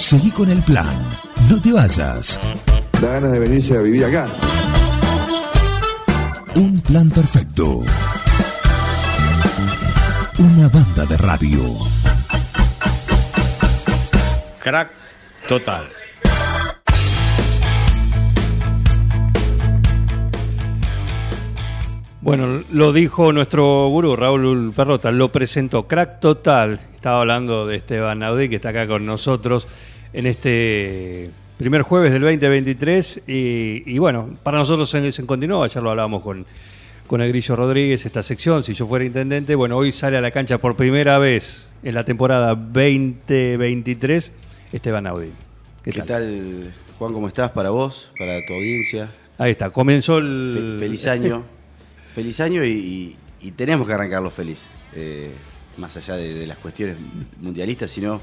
Seguí con el plan. No te vayas. Da ganas de venirse a vivir acá. Un plan perfecto. Una banda de radio. Crack total. Bueno, lo dijo nuestro gurú Raúl Perrota, lo presentó Crack Total. Estaba hablando de Esteban Naudí, que está acá con nosotros en este primer jueves del 2023. Y, y bueno, para nosotros se, se continuó. Ayer lo hablábamos con, con el Grillo Rodríguez, esta sección. Si yo fuera intendente, bueno, hoy sale a la cancha por primera vez en la temporada 2023 Esteban Naudí. ¿Qué, tal? Juan? ¿Cómo estás? Para vos, para tu audiencia. Ahí está, comenzó el. Fe- feliz año. feliz año y, y- y tenemos que arrancarlo feliz. Eh, más allá de, de las cuestiones mundialistas, sino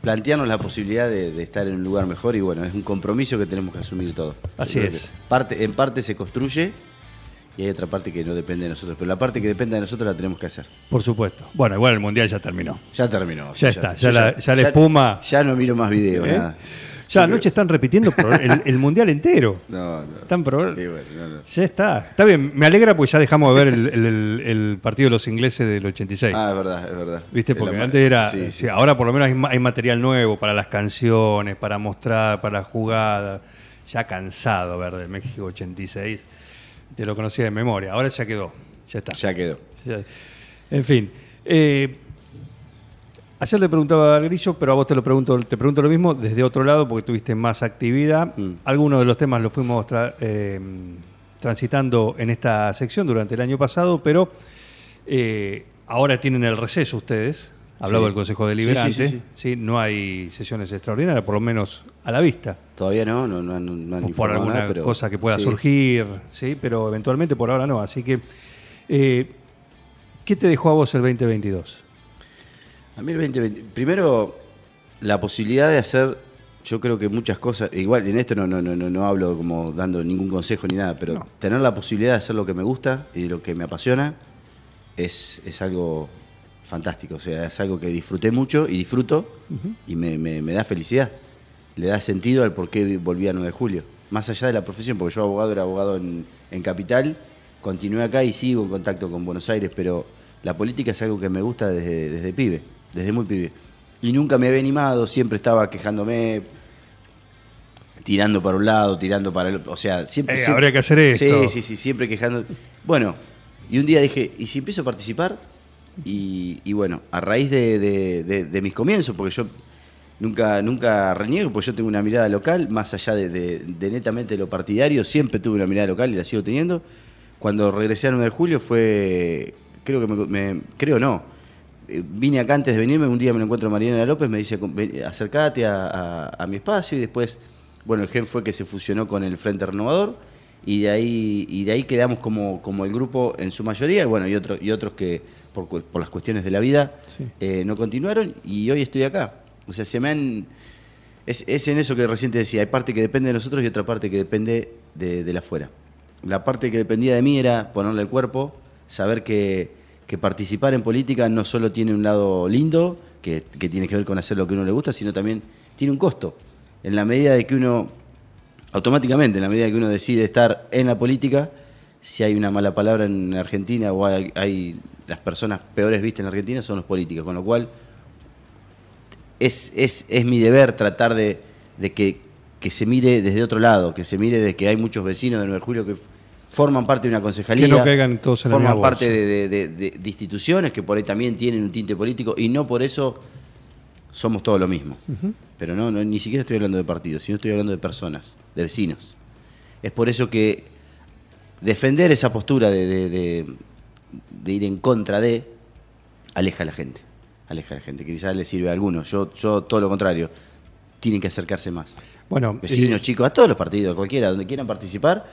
plantearnos la posibilidad de, de estar en un lugar mejor y bueno, es un compromiso que tenemos que asumir todos. Así es. Parte, en parte se construye y hay otra parte que no depende de nosotros, pero la parte que depende de nosotros la tenemos que hacer. Por supuesto. Bueno, igual el mundial ya terminó. Ya terminó. Ya está, ya la- ya la espuma- Ya no miro más videos, ¿Eh? nada. Ya anoche están repitiendo el, el mundial entero. No, no. Están pro- Sí, bueno, no, no. Ya está. Está bien, me alegra porque ya dejamos de ver el, el- el- el partido de los ingleses del 86. Ah, es verdad, es verdad. ¿Viste? Porque la- antes era. sí, sí, ahora por lo menos hay, ma- hay material nuevo para las canciones, para mostrar, para jugadas. Ya cansado ver de México 86. Te lo conocía de memoria. Ahora ya quedó. Ya está. Ya quedó. Ya- En fin. eh, ayer le preguntaba al Grillo, pero a vos te lo pregunto, te pregunto lo mismo desde otro lado porque tuviste más actividad. Mm. Algunos de los temas los fuimos tra- eh, transitando en esta sección durante el año pasado, pero eh, ahora tienen el receso ustedes. Hablaba Sí. del Consejo sí, Deliberante. sí, sí. No hay sesiones extraordinarias, por lo menos a la vista. Todavía no, no, no, han- no han por alguna nada, pero cosa que pueda surgir, ¿sí? pero eventualmente por ahora no. Así que, eh, ¿qué te dejó a vos el 2022? A mí el 2020, primero la posibilidad de hacer, yo creo que muchas cosas, igual en esto no, no, no, no, no hablo como dando ningún consejo ni nada, pero No. tener la posibilidad de hacer lo que me gusta y lo que me apasiona es, es algo fantástico, o sea, es algo que disfruté mucho y disfruto y me, me- me da felicidad, le da sentido al por qué volví a 9 de julio, más allá de la profesión, porque yo abogado era abogado en, en Capital, continué acá y sigo en contacto con Buenos Aires, pero la política es algo que me gusta desde, desde pibe, desde muy pibe. Y nunca me había animado, siempre estaba quejándome, tirando para un lado, tirando para el otro, o sea, siempre... Eh, siempre- habría que hacer esto. Sí, sí, sí, siempre quejando. Bueno, y un día dije, ¿y si empiezo a participar? Y, y bueno, a raíz de, de- de- de mis comienzos, porque yo nunca, nunca reniego, porque yo tengo una mirada local, más allá de, netamente lo partidario, siempre tuve una mirada local y la sigo teniendo. Cuando regresé al 9 de julio fue, creo que me, me- creo no, vine acá antes de venirme, un día me lo encuentro a Mariana López, me dice, "Ven, acércate a, a- a mi espacio y después, bueno, el GEN fue que se fusionó con el Frente Renovador y de ahí, y de ahí quedamos como, como el grupo en su mayoría, y bueno, y, otro- y otros que por, las cuestiones de la vida Sí. eh, no continuaron y hoy estoy acá. O sea, se me han... Es, es en eso que recién te decía, hay parte que depende de nosotros y otra parte que depende de, de la afuera. La parte que dependía de mí era ponerle el cuerpo, saber que, que participar en política no solo tiene un lado lindo, que, tiene que ver con hacer lo que uno le gusta, sino también tiene un costo. En la medida de que uno, automáticamente, en la medida de que uno decide estar en la política, si hay una mala palabra en Argentina o hay, las personas peores vistas en Argentina son los políticos, con lo cual es, es, es mi deber tratar de, de que, que se mire desde otro lado, que se mire de que hay muchos vecinos de 9 de julio que forman parte de una concejalía. Que no caigan todos en Forman parte de, de- de- de- de instituciones que por ahí también tienen un tinte político y no por eso somos todo lo mismo. Pero no, no, ni siquiera estoy hablando de partidos, sino estoy hablando de personas, de vecinos. Es por eso que defender esa postura de, ir en contra de aleja a la gente. Aleja a la gente, que quizás le sirve a algunos. Yo, yo todo lo contrario. Tienen que acercarse más. Bueno, Vecinos, eh, chicos, a todos los partidos, cualquiera, donde quieran participar,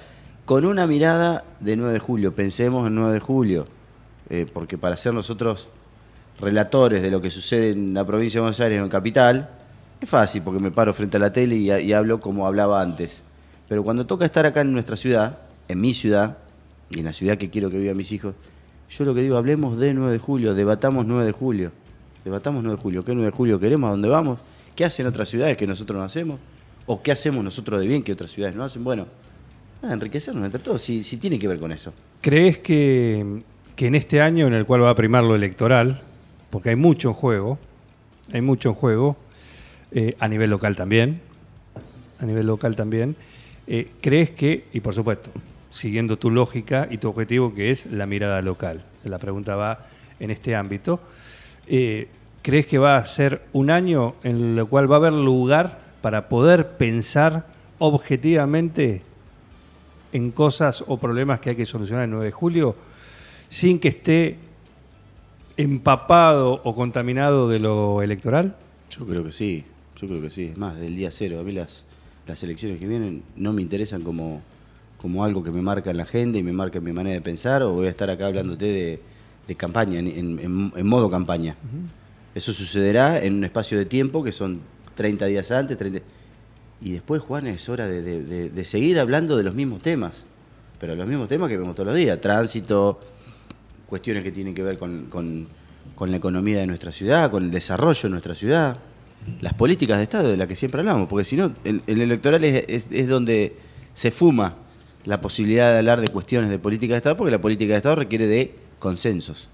con una mirada de 9 de julio. Pensemos en 9 de julio, eh, porque para ser nosotros relatores de lo que sucede en la provincia de Buenos Aires o en Capital, es fácil, porque me paro frente a la tele y, y hablo como hablaba antes. Pero cuando toca estar acá en nuestra ciudad, en mi ciudad, y en la ciudad que quiero que vivan mis hijos, yo lo que digo, hablemos de 9 de julio, debatamos 9 de julio. Debatamos 9 de julio. ¿Qué 9 de julio queremos? ¿A dónde vamos? ¿Qué hacen otras ciudades que nosotros no hacemos? ¿O qué hacemos nosotros de bien que otras ciudades no hacen? Bueno, nada, enriquecernos entre todos, si, si tiene que ver con eso. ¿Crees que, que en este año en el cual va a primar lo electoral, porque hay mucho en juego, hay mucho en juego, eh, a nivel local también, a nivel local también, eh, ¿crees que, y por supuesto, siguiendo tu lógica y tu objetivo que es la mirada local, la pregunta va en este ámbito, eh, ¿crees que va a ser un año en el cual va a haber lugar para poder pensar objetivamente en cosas o problemas que hay que solucionar el 9 de julio sin que esté empapado o contaminado de lo electoral? Yo creo que sí, yo creo que sí. Es más, del día cero. A mí las, las elecciones que vienen no me interesan como, como algo que me marca en la agenda y me marca en mi manera de pensar, o voy a estar acá hablándote de, de campaña, en, en- en modo campaña. Eso sucederá en un espacio de tiempo que son 30 días antes, 30... Y después, Juan, es hora de, de- de- seguir hablando de los mismos temas, pero los mismos temas que vemos todos los días, tránsito, cuestiones que tienen que ver con, con- con la economía de nuestra ciudad, con el desarrollo de nuestra ciudad, las políticas de Estado de las que siempre hablamos, porque si no, el, el electoral es, es- es donde se fuma la posibilidad de hablar de cuestiones de política de Estado, porque la política de Estado requiere de consensos,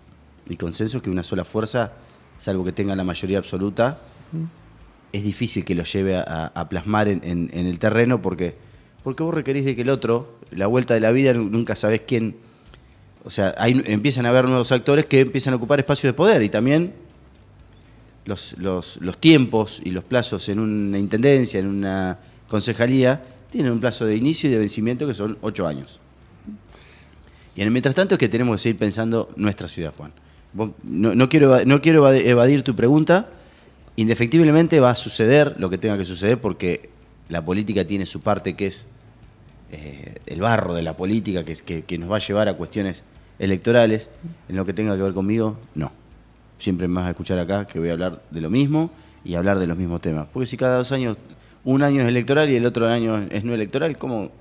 y consensos que una sola fuerza, salvo que tenga la mayoría absoluta, es difícil que lo lleve a, plasmar en, en- en el terreno porque, porque vos requerís de que el otro, la vuelta de la vida, nu- nunca sabés quién. O sea, hay, empiezan a haber nuevos actores que empiezan a ocupar espacios de poder y también los, los, tiempos y los plazos en una intendencia, en una concejalía, tienen un plazo de inicio y de vencimiento que son ocho años. Y en el mientras tanto es que tenemos que seguir pensando nuestra ciudad, Juan. No, no quiero, no quiero evadir tu pregunta. Indefectiblemente va a suceder lo que tenga que suceder porque la política tiene su parte que es eh, el barro de la política, que, que, que nos va a llevar a cuestiones electorales. En lo que tenga que ver conmigo, no. Siempre me vas a escuchar acá que voy a hablar de lo mismo y hablar de los mismos temas. Porque si cada dos años, un año es electoral y el otro año es no electoral, ¿cómo,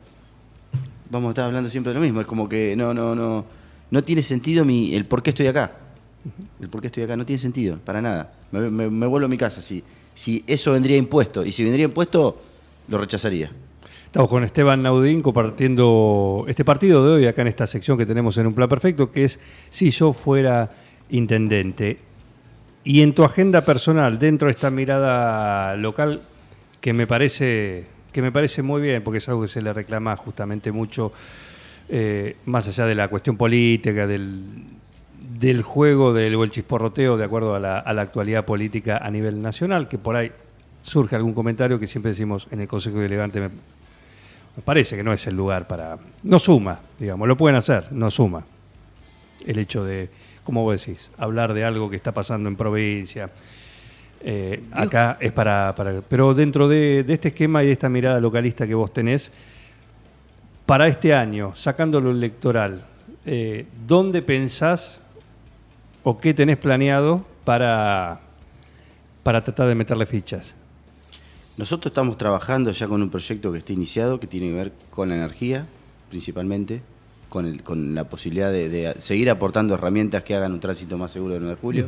vamos a estar hablando siempre de lo mismo. Es como que no, no, no, no tiene sentido mi, el por qué estoy acá. El por qué estoy acá no tiene sentido, para nada. Me, vuelvo a mi casa. Si, si eso vendría impuesto, y si vendría impuesto, lo rechazaría. Estamos con Esteban Naudín compartiendo este partido de hoy acá en esta sección que tenemos en un plan perfecto, que es si yo fuera intendente. Y en tu agenda personal, dentro de esta mirada local, que me parece, que me parece muy bien, porque es algo que se le reclama justamente mucho, eh, más allá de la cuestión política, del, del juego del o el chisporroteo de acuerdo a la, a la actualidad política a nivel nacional, que por ahí surge algún comentario que siempre decimos en el Consejo Delegante, me, me parece que no es el lugar para... No suma, digamos, lo pueden hacer, no suma. El hecho de, como vos decís, hablar de algo que está pasando en provincia. eh, acá es para, para... Pero dentro de, de este esquema y de esta mirada localista que vos tenés, para este año, sacando lo electoral, eh, ¿dónde pensás o qué tenés planeado para, para tratar de meterle fichas? Nosotros estamos trabajando ya con un proyecto que está iniciado, que tiene que ver con la energía, principalmente, con, el- con la posibilidad de, de seguir aportando herramientas que hagan un tránsito más seguro el 9 de julio.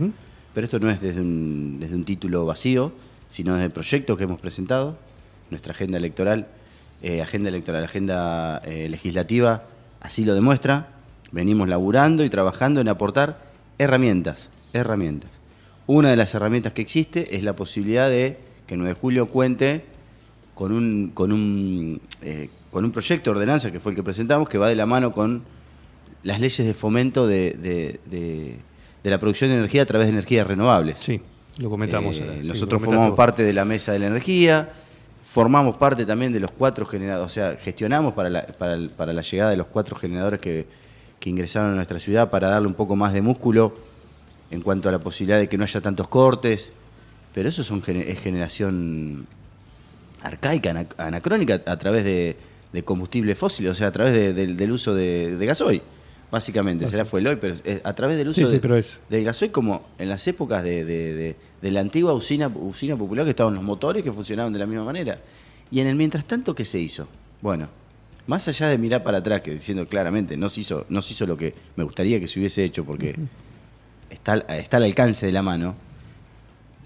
Pero esto no es desde un, desde un título vacío, sino desde el proyecto que hemos presentado, nuestra agenda electoral, eh, agenda electoral, agenda eh, legislativa, así lo demuestra. Venimos laburando y trabajando en aportar herramientas, herramientas. Una de las herramientas que existe es la posibilidad de que el 9 de julio cuente con un, con un, eh, con un proyecto de ordenanza que fue el que presentamos, que va de la mano con las leyes de fomento de, de- de- de la producción de energía a través de energías renovables. Sí, lo comentamos. Eh, sí, nosotros lo formamos parte de la mesa de la energía, formamos parte también de los cuatro generadores, o sea, gestionamos para la, para el- para la llegada de los cuatro generadores que, que ingresaron a nuestra ciudad para darle un poco más de músculo en cuanto a la posibilidad de que no haya tantos cortes. Pero eso es, un gene- es generación arcaica, ana- anacrónica, a través de, de combustibles fósiles, o sea, a través de- del- del uso de, gasoil. Básicamente, será fue el hoy, pero a través del uso Sí, sí, del gasoil como en las épocas de, de- de- de la antigua usina, usina popular que estaban los motores que funcionaban de la misma manera. Y en el mientras tanto, ¿qué se hizo? Bueno, más allá de mirar para atrás, que diciendo claramente no se hizo, no se hizo lo que me gustaría que se hubiese hecho porque está, al- está al alcance de la mano,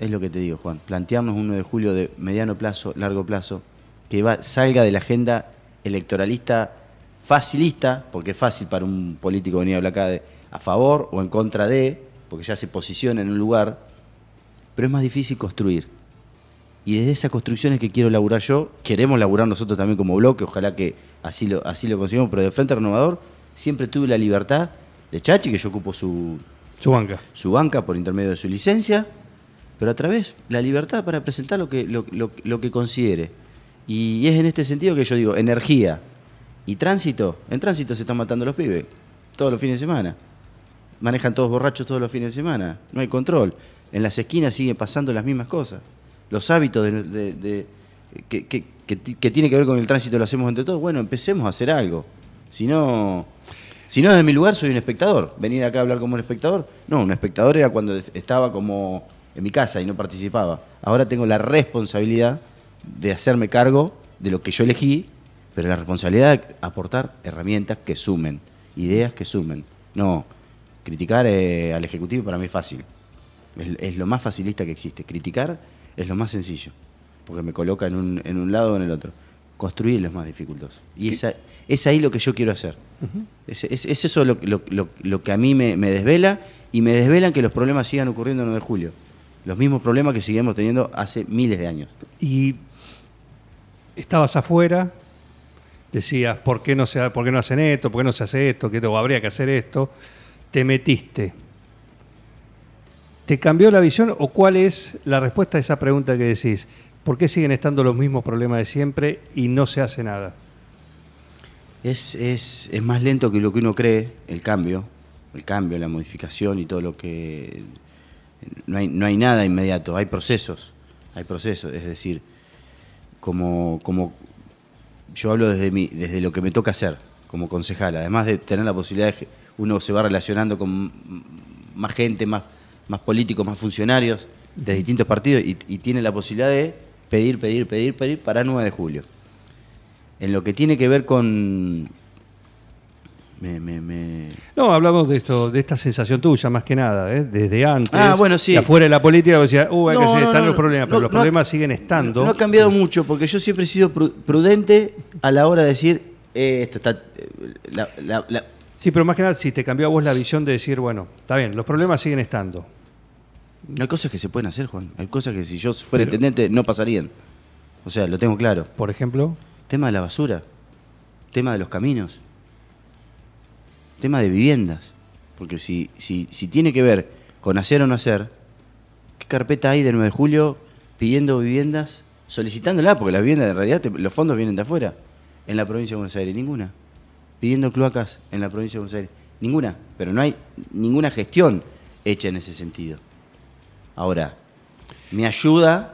es lo que te digo, Juan. Plantearnos un 9 de julio de mediano plazo, largo plazo, que va, salga de la agenda electoralista facilista, porque es fácil para un político venir a hablar acá de a favor o en contra de, porque ya se posiciona en un lugar, pero es más difícil construir. Y desde esa construcción es que quiero laburar yo, queremos laburar nosotros también como bloque, ojalá que así lo, así lo conseguimos, pero de Frente Renovador siempre tuve la libertad de Chachi, que yo ocupo su, Su banca. su banca por intermedio de su licencia, pero a través la libertad para presentar lo que, lo, lo- lo que considere. Y es en este sentido que yo digo, energía y tránsito. En tránsito se están matando los pibes, todos los fines de semana. Manejan todos borrachos todos los fines de semana, no hay control. En las esquinas siguen pasando las mismas cosas. Los hábitos de, que, que tiene que ver con el tránsito lo hacemos entre todos. Bueno, empecemos a hacer algo. Si no, si no desde mi lugar soy un espectador. Venir acá a hablar como un espectador. No, un espectador era cuando estaba como en mi casa y no participaba. Ahora tengo la responsabilidad de hacerme cargo de lo que yo elegí, pero la responsabilidad de aportar herramientas que sumen, ideas que sumen. No, criticar eh, al Ejecutivo para mí es fácil. Es, es lo más facilista que existe. Criticar es lo más sencillo, porque me coloca en un, en un lado o en el otro. Construir es lo más dificultoso. Y esa- es ahí lo que yo quiero hacer. es, es- es eso lo, lo- lo- lo que a mí me, me desvela y me desvelan que los problemas sigan ocurriendo el 9 de julio. Los mismos problemas que seguimos teniendo hace miles de años. Y estabas afuera, decías, ¿por qué no, se, ¿por qué no hacen esto? ¿Por qué no se hace esto? ¿Qué, habría que hacer esto? Te metiste. ¿Te cambió la visión o cuál es la respuesta a esa pregunta que decís? ¿Por qué siguen estando los mismos problemas de siempre y no se hace nada? Es, es, es más lento que lo que uno cree, el cambio, el cambio, la modificación y todo lo que... No hay, no hay nada inmediato, hay procesos, hay procesos, es decir, como, como yo hablo desde, mi, desde lo que me toca hacer como concejal, además de tener la posibilidad de que uno se va relacionando con más gente, más, más políticos, más funcionarios de distintos partidos y, y tiene la posibilidad de pedir, pedir, pedir, pedir para 9 de julio. En lo que tiene que ver con... Me, me- me- No, hablamos de esto, de esta sensación tuya más que nada, ¿eh? desde antes. Ah, bueno, sí. de afuera de la política, vos decías, uh, hay que No, están no, los problemas, pero los problemas siguen estando. No ha cambiado mucho, porque yo siempre he sido pru- prudente a la hora de decir, eh, esto está... eh, la- la- la- Sí, pero más que nada, si te cambió a vos la visión de decir, bueno, está bien, los problemas siguen estando. No hay cosas que se pueden hacer, Juan. Hay cosas que si yo fuera Pero- intendente no pasarían. O sea, lo tengo claro. Por ejemplo, Tema de la basura, tema de los caminos, tema de viviendas. Porque si, si, si tiene que ver con hacer o no hacer, ¿qué carpeta hay de 9 de julio pidiendo viviendas, solicitándola? Porque las viviendas en realidad te- los fondos vienen de afuera. En la provincia de Buenos Aires, ninguna. Pidiendo cloacas en la provincia de Buenos Aires, ninguna. Pero no hay ninguna gestión hecha en ese sentido. Ahora, me ayuda,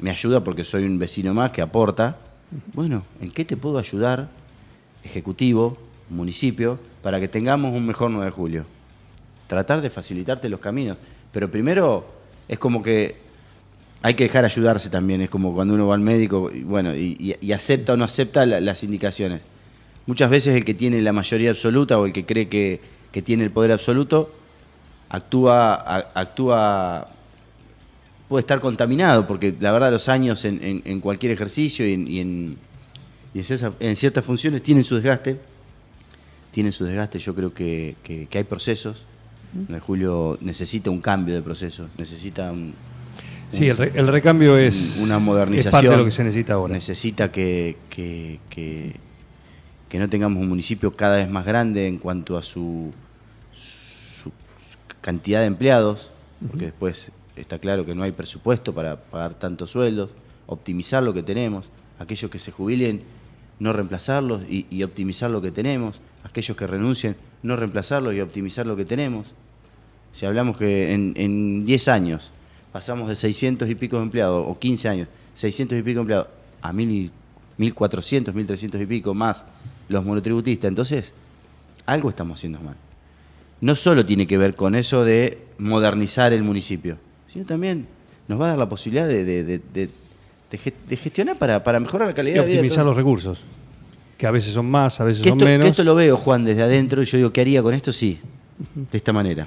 me ayuda porque soy un vecino más que aporta. Bueno, ¿en qué te puedo ayudar, ejecutivo, municipio, para que tengamos un mejor 9 de julio? Tratar de facilitarte los caminos. Pero primero es como que hay que dejar ayudarse también. Es como cuando uno va al médico y, bueno, y, acepta o no acepta la- las indicaciones. Muchas veces el que tiene la mayoría absoluta o el que cree que, que tiene el poder absoluto actúa, actúa puede estar contaminado, porque la verdad los años en, en- en cualquier ejercicio y en, y en- y en ciertas- en ciertas funciones tienen su desgaste. Tienen su desgaste, yo creo que, que- que hay procesos. Julio necesita un cambio de proceso, necesita un, sí, el, re- el recambio es, una es modernización. parte de lo que se necesita ahora. Necesita que, que, que- que no tengamos un municipio cada vez más grande en cuanto a su, su cantidad de empleados, porque después está claro que no hay presupuesto para pagar tantos sueldos, optimizar lo que tenemos, aquellos que se jubilen, no reemplazarlos y, optimizar lo que tenemos, aquellos que renuncien, no reemplazarlos y optimizar lo que tenemos. Si hablamos que en, en 10 años pasamos de 600 y pico de empleados, o 15 años, 600 y pico de empleados, a 1000, 1400, 1300 y pico más los monotributistas, entonces algo estamos haciendo mal. No solo tiene que ver con eso de modernizar el municipio, sino también nos va a dar la posibilidad de, de- de- de- de ge- de gestionar para, para mejorar la calidad Y de vida. de optimizar los recursos, que a veces son más, a veces Que son esto, que menos. esto lo veo, Juan, desde adentro, y yo digo, ¿qué haría con esto? Sí, de esta manera.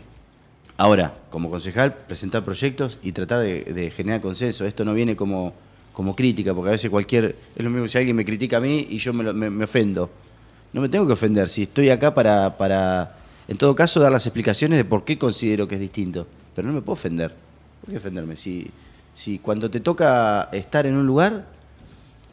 Ahora, como concejal, presentar proyectos y tratar de, generar consenso. Esto no viene como, como crítica, porque a veces cualquier. Es lo mismo si alguien me critica a mí y yo me, lo- me- me ofendo. No me tengo que ofender. Si estoy acá para, para, en todo caso, dar las explicaciones de por qué considero que es distinto. Pero no me puedo ofender. ¿Por qué ofenderme? Si, si cuando te toca estar en un lugar,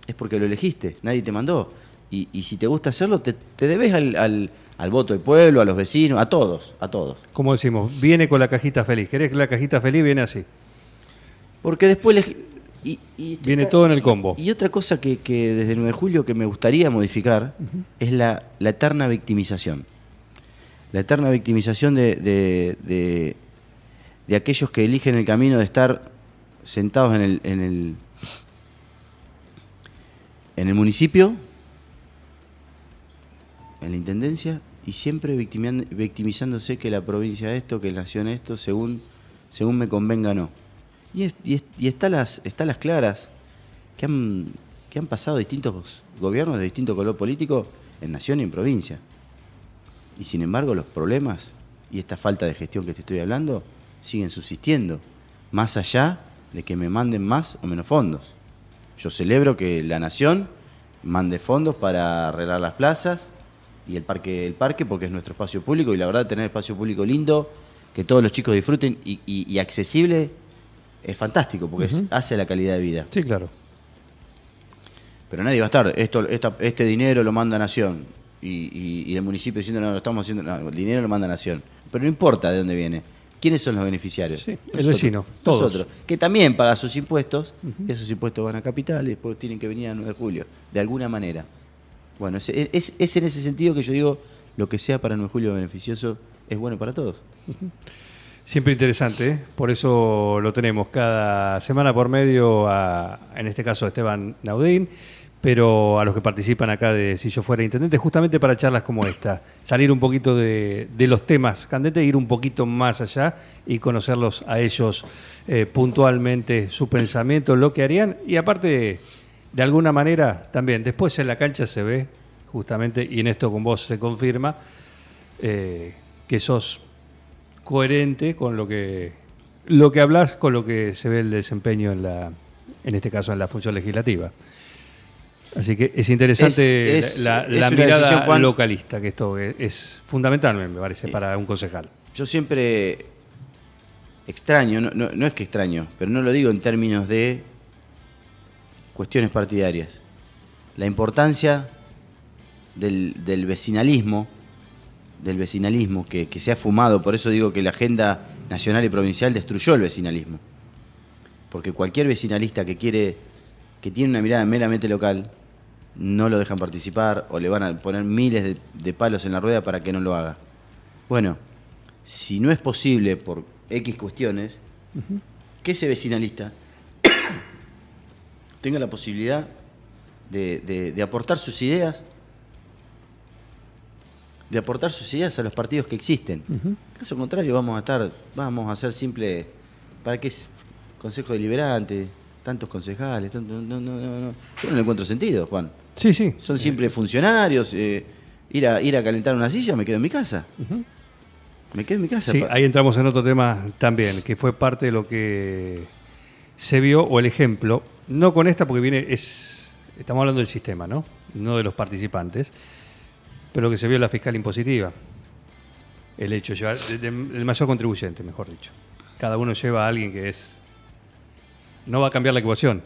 es porque lo elegiste, nadie te mandó. Y, y si te gusta hacerlo, te, te debes al, al- al voto del pueblo, a los vecinos, a todos, a todos. Como decimos, viene con la cajita feliz. ¿Querés que la cajita feliz viene así? Porque después les- y- y estoy Viene todo en el combo. Y, otra cosa que, que desde el 9 de julio que me gustaría modificar es la, la eterna victimización. La eterna victimización de, de- de- de aquellos que eligen el camino de estar sentados en el, en el, en el municipio, en la intendencia, y siempre victimizándose que la provincia esto, que la nación esto, según, según me convenga no. Y, es- y está, las, está las claras que han, que han pasado distintos gobiernos de distinto color político en nación y en provincia. Y sin embargo los problemas y esta falta de gestión que te estoy hablando siguen subsistiendo, más allá de que me manden más o menos fondos. Yo celebro que la nación mande fondos para arreglar las plazas y el parque, el parque porque es nuestro espacio público y la verdad tener espacio público lindo, que todos los chicos disfruten y, y- y accesible, es fantástico porque es- hace la calidad de vida. Sí, claro. Pero nadie va a estar, esto, esta- este dinero lo manda Nación. Y, y- y el municipio diciendo, no, lo estamos haciendo, no, el dinero lo manda Nación. Pero no importa de dónde viene. ¿Quiénes son los beneficiarios? Sí, el vecino, todos. Nosotros, que también paga sus impuestos, y esos impuestos van a capital y después tienen que venir a 9 de julio, de alguna manera. Bueno, es, es- es en ese sentido que yo digo, lo que sea para el 9 de julio beneficioso es bueno para todos. Siempre interesante, ¿eh? por eso lo tenemos cada semana por medio, a, en este caso a Esteban Naudín, pero a los que participan acá de Si yo fuera intendente, justamente para charlas como esta, salir un poquito de, los temas candentes, ir un poquito más allá y conocerlos a ellos eh, puntualmente, su pensamiento, lo que harían, y aparte, de alguna manera, también, después en la cancha se ve, justamente, y en esto con vos se confirma, eh, que sos coherente con lo que lo que hablas con lo que se ve el desempeño en la en este caso en la función legislativa así que es interesante Es- es- la, es la una mirada decisión, Juan. localista que esto es, es fundamental me parece para un concejal Yo siempre extraño, no, no- no es que extraño, pero no lo digo en términos de cuestiones partidarias. La importancia del, del vecinalismo, del vecinalismo que, que se ha fumado, por eso digo que la agenda nacional y provincial destruyó el vecinalismo. Porque cualquier vecinalista que quiere, que tiene una mirada meramente local, no lo dejan participar o le van a poner miles de, de palos en la rueda para que no lo haga. Bueno, si no es posible por X cuestiones, que ese vecinalista tenga la posibilidad de, de- de aportar sus ideas, de aportar sus ideas a los partidos que existen. Caso contrario, vamos a estar, vamos a ser simple, ¿para qué es consejo deliberante? Tantos concejales, tanto- no, no, no, no. Yo no le encuentro sentido, Juan. sí sí Son simples funcionarios, eh, ir, a, ir a calentar una silla, me quedo en mi casa. Me quedo en mi casa. Sí, ahí entramos en otro tema también, que fue parte de lo que se vio, o el ejemplo, no con esta porque viene, es, estamos hablando del sistema, ¿no? No de los participantes, pero lo que se vio en la fiscal impositiva. El hecho de llevar, el mayor contribuyente, mejor dicho. Cada uno lleva a alguien que es. No va a cambiar la ecuación.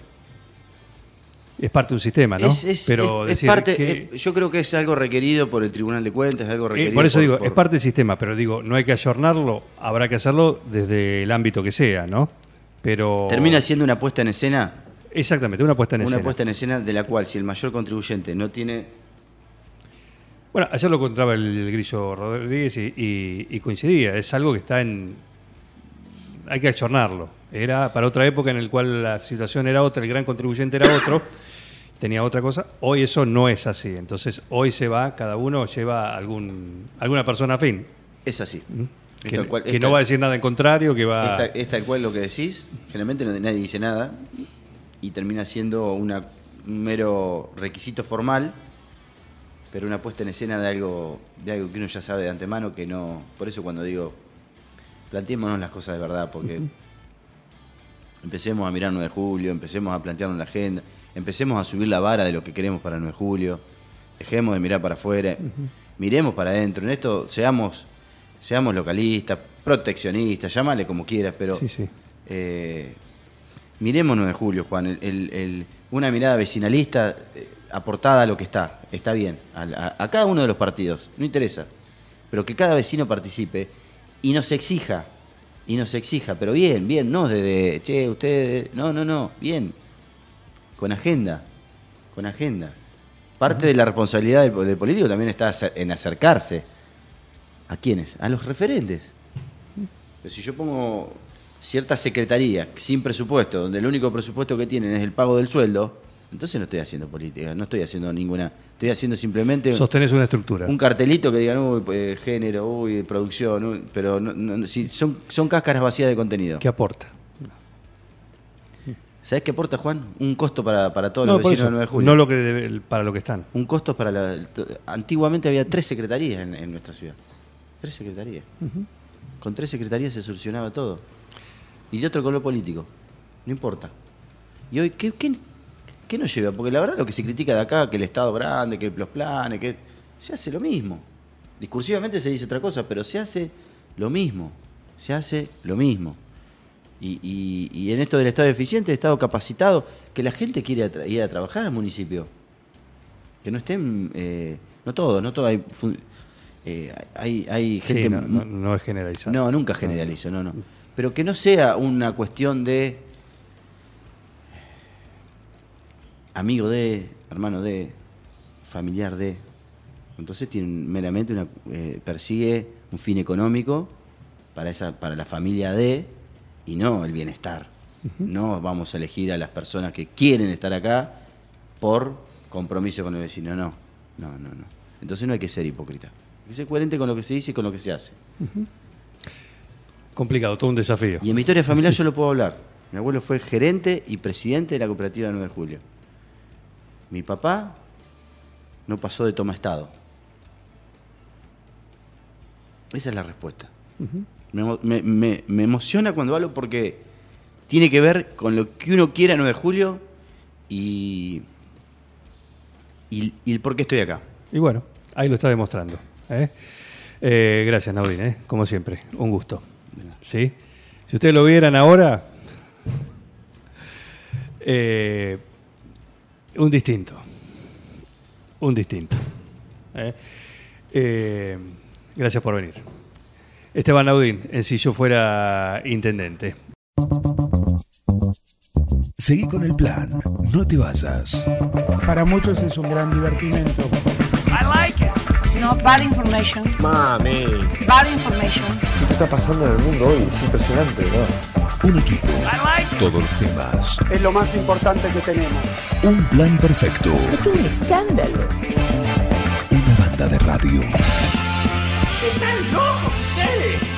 Es parte de un sistema, ¿no? Es, es- pero es- decir parte, que- yo creo que es algo requerido por el Tribunal de Cuentas, es algo eh, requerido. por eso digo, por- es parte del sistema, pero digo, no hay que ayornarlo, habrá que hacerlo desde el ámbito que sea, ¿no? Pero. Termina siendo una puesta en escena, Exactamente, una puesta en una escena. puesta en escena de la cual si el mayor contribuyente no tiene Bueno, ayer lo encontraba el, Grillo Rodríguez y, y- y coincidía. Es algo que está en. Hay que ayornarlo. Era para otra época en la cual la situación era otra, el gran contribuyente era otro, tenía otra cosa. Hoy eso no es así. Entonces, hoy se va, cada uno lleva algún, alguna persona afín. es así. Es Que, cual- no tal- va a decir nada en contrario, que va. es tal- es tal cual lo que decís, generalmente nadie dice nada y termina siendo una- un mero requisito formal, pero una puesta en escena de algo, de algo que uno ya sabe de antemano que no. Por eso cuando digo planteémonos las cosas de verdad, porque empecemos a mirar 9 de julio, empecemos a plantearnos la agenda, empecemos a subir la vara de lo que queremos para 9 de julio, dejemos de mirar para afuera, miremos para adentro. En esto seamos, seamos localistas, proteccionistas, llámale como quieras, pero Sí, sí. eh, miremos 9 de julio, Juan. el- el- el- una mirada vecinalista eh, aportada a lo que está. Está bien. A, a- a cada uno de los partidos. No interesa. Pero que cada vecino participe y nos exija. Y nos exija. Pero bien, bien. No desde, che, ustedes. No, no, no. Bien. Con agenda. Con agenda. Parte de la responsabilidad del, del político también está en acercarse. ¿A quiénes? A los referentes. Pero si yo pongo cierta secretaría sin presupuesto, donde el único presupuesto que tienen es el pago del sueldo, entonces no estoy haciendo política, no estoy haciendo ninguna. Estoy haciendo simplemente Sostenés una estructura. un cartelito que digan, uy, pues, género, uy, producción, uy", pero no- no- si son, son cáscaras vacías de contenido. ¿Qué aporta? ¿Sabes qué aporta, Juan? Un costo para, para todos No, los vecinos eso, del 9 de julio. no lo que debe- para lo que están. Un costo para la. Antiguamente había tres secretarías en, en nuestra ciudad. Tres secretarías. Con tres secretarías se solucionaba todo. Y de otro color político. No importa. Y hoy, ¿qué, qué, qué nos lleva? Porque la verdad lo que se critica de acá, que el Estado grande, que los planes, que. Se hace lo mismo. Discursivamente se dice otra cosa, pero se hace lo mismo. Se hace lo mismo. Y, y- y en esto del Estado eficiente, Estado capacitado, que la gente quiere ir a trabajar al municipio. Que no estén, eh, no todo, no todo hay, eh, hay, hay Sí, gente... no, no- no es generalizado. No, nunca generalizo, no, no. Pero que no sea una cuestión de amigo de, hermano de, familiar de. Entonces tiene meramente una eh, persigue un fin económico para esa para la familia de y no el bienestar. No vamos a elegir a las personas que quieren estar acá por compromiso con el vecino, no. No, no, no. Entonces no hay que ser hipócrita. Hay que ser coherente con lo que se dice y con lo que se hace. Complicado, todo un desafío. Y en mi historia familiar yo lo puedo hablar. Mi abuelo fue gerente y presidente de la cooperativa 9 de julio. Mi papá no pasó de toma estado. Esa es la respuesta. me, emo- me- me- me emociona cuando hablo porque tiene que ver con lo que uno quiere a 9 de julio y, y, y el por qué estoy acá. Y bueno, ahí lo está demostrando. ¿eh? Eh, gracias, Naudín, ¿eh? como siempre. Un gusto. ¿Sí? Si ustedes lo vieran ahora, eh, un distinto. Un distinto. ¿eh? Eh, gracias por venir. Esteban Naudín, en si yo fuera intendente. Seguí con el plan. No te vayas. Para muchos es un gran divertimento. No, bad information. Mami. Bad information. ¿Qué está pasando en el mundo hoy? Es impresionante, ¿no? Un equipo. Todos los temas. Es lo más importante que tenemos. Un plan perfecto. Es un escándalo. Una banda de radio. ¡Están locos ustedes!